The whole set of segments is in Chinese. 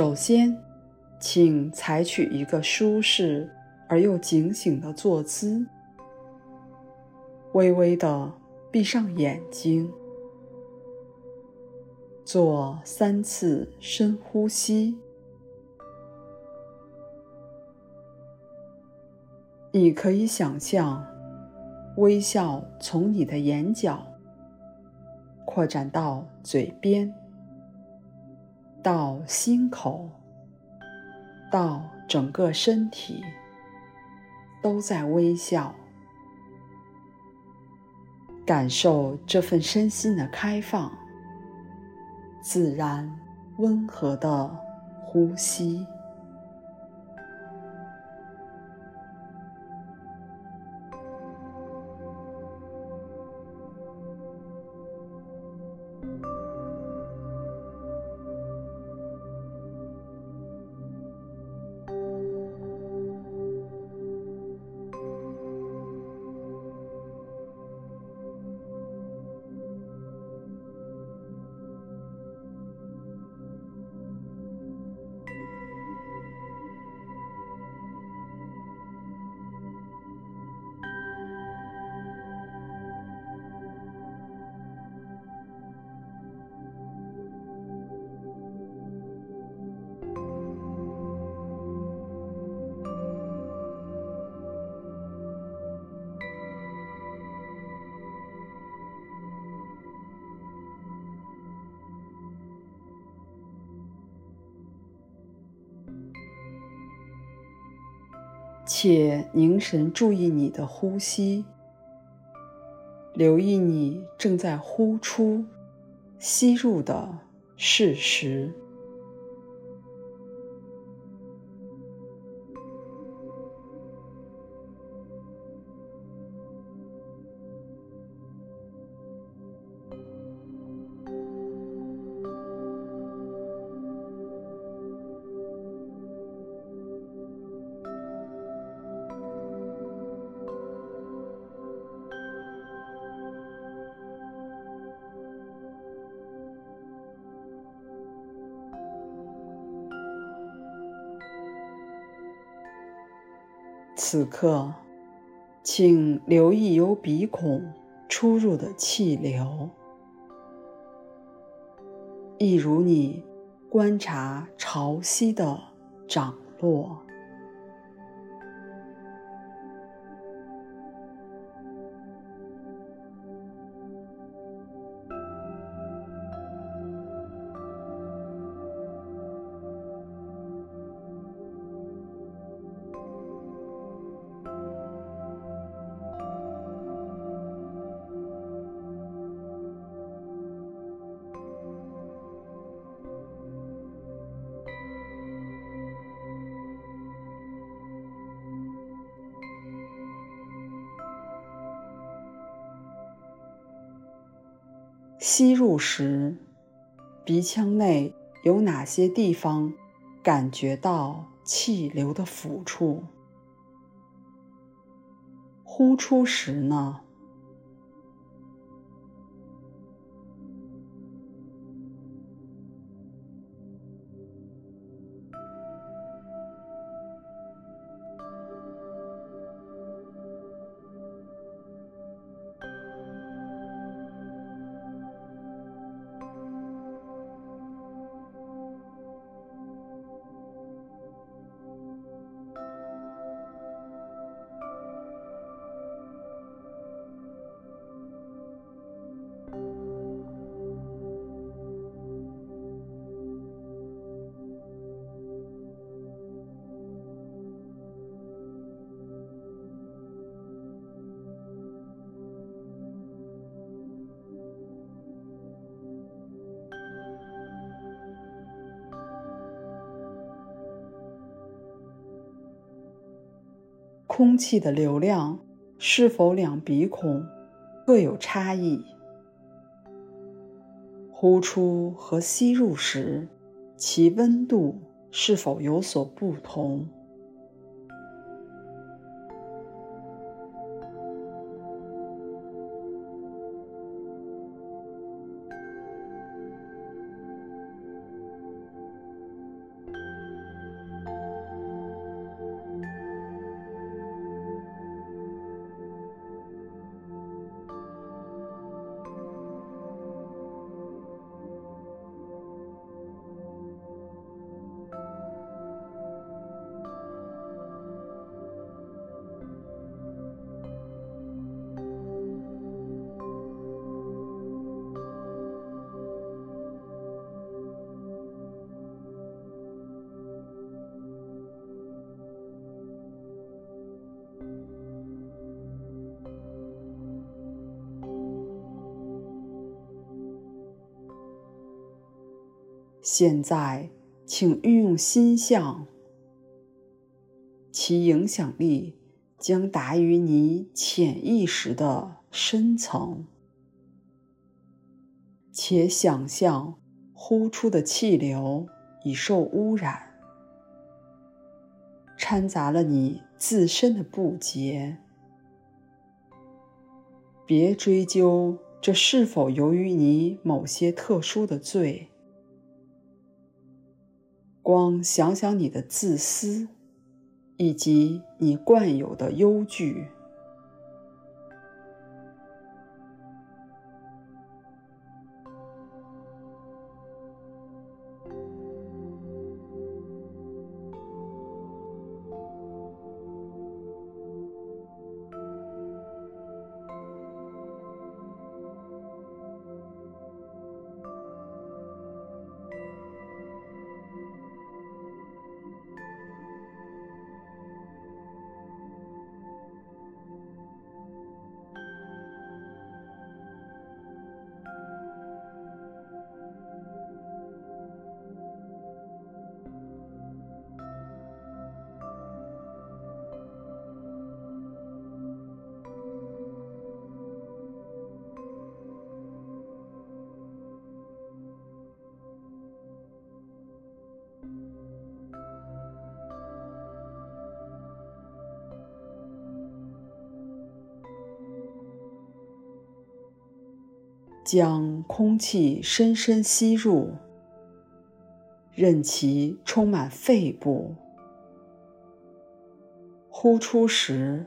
首先，请采取一个舒适而又警醒的坐姿，微微地闭上眼睛，做三次深呼吸。你可以想象，微笑从你的眼角扩展到嘴边。到心口，到整个身体，都在微笑，感受这份身心的开放，自然温和的呼吸。且凝神注意你的呼吸，留意你正在呼出、吸入的事实。此刻，请留意由鼻孔出入的气流，一如你观察潮汐的涨落。吸入时，鼻腔内有哪些地方感觉到气流的抚触？呼出时呢？空气的流量是否两鼻孔各有差异？呼出和吸入时，其温度是否有所不同？现在，请运用心相，其影响力将达于你潜意识的深层，且想象呼出的气流已受污染，掺杂了你自身的不洁。别追究这是否由于你某些特殊的罪。光想想你的自私，以及你惯有的忧惧。将空气深深吸入，任其充满肺部。呼出时，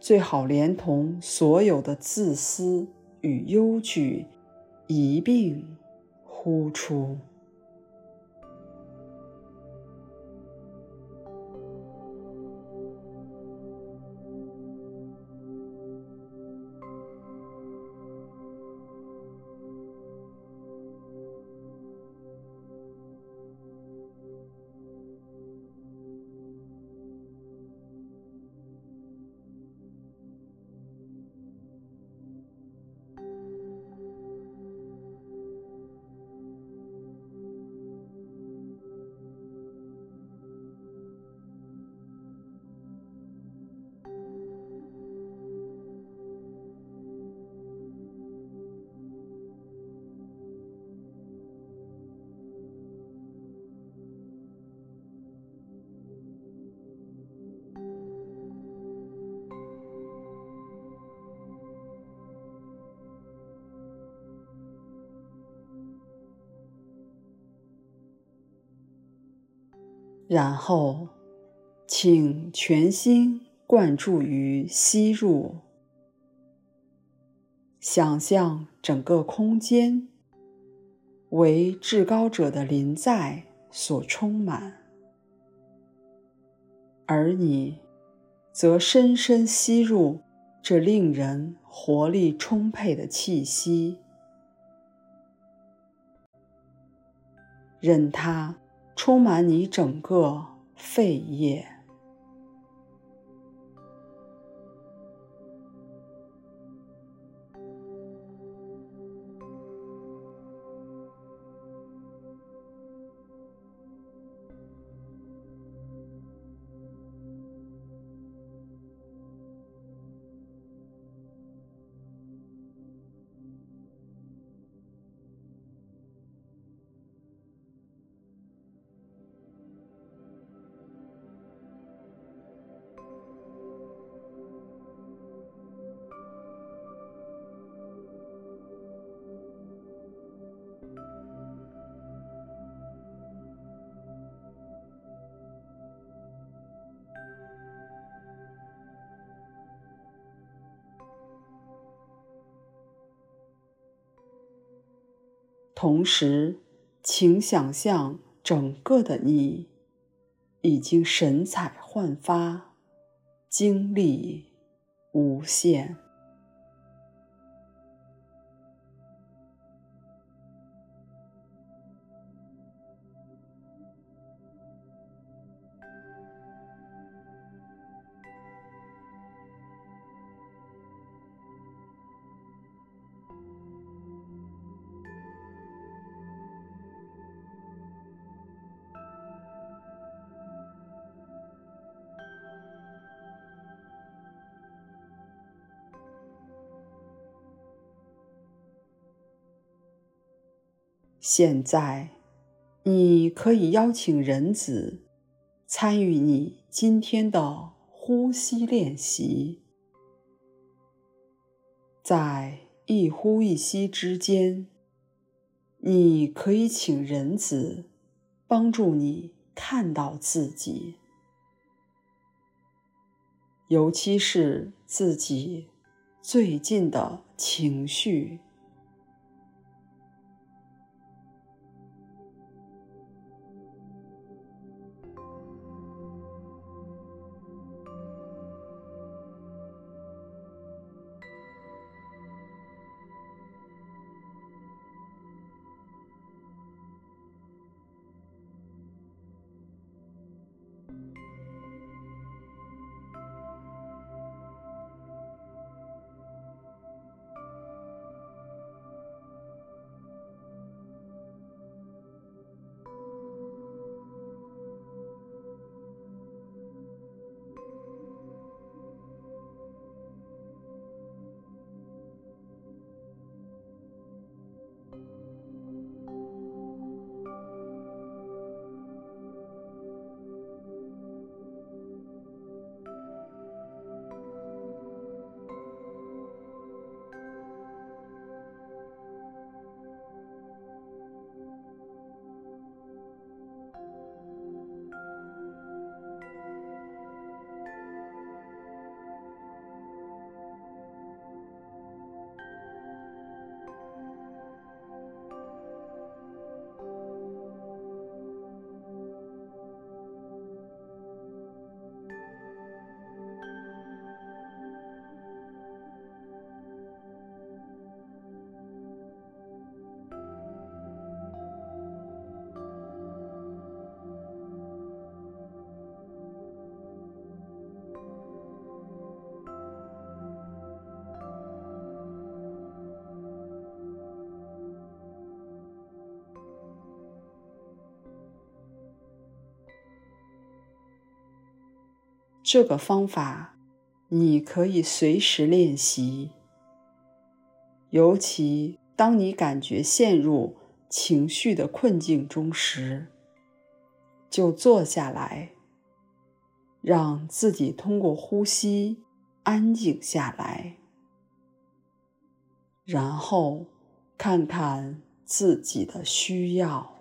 最好连同所有的自私与忧惧一并呼出。然后，请全心贯注于吸入，想象整个空间为至高者的临在所充满，而你则深深吸入这令人活力充沛的气息，任它。充满你整个肺叶。同时，请想象整个的你已经神采焕发，精力无限。现在，你可以邀请人子参与你今天的呼吸练习。在一呼一吸之间，你可以请人子帮助你看到自己，尤其是自己最近的情绪。这个方法，你可以随时练习。尤其当你感觉陷入情绪的困境中时，就坐下来，让自己通过呼吸安静下来，然后看看自己的需要。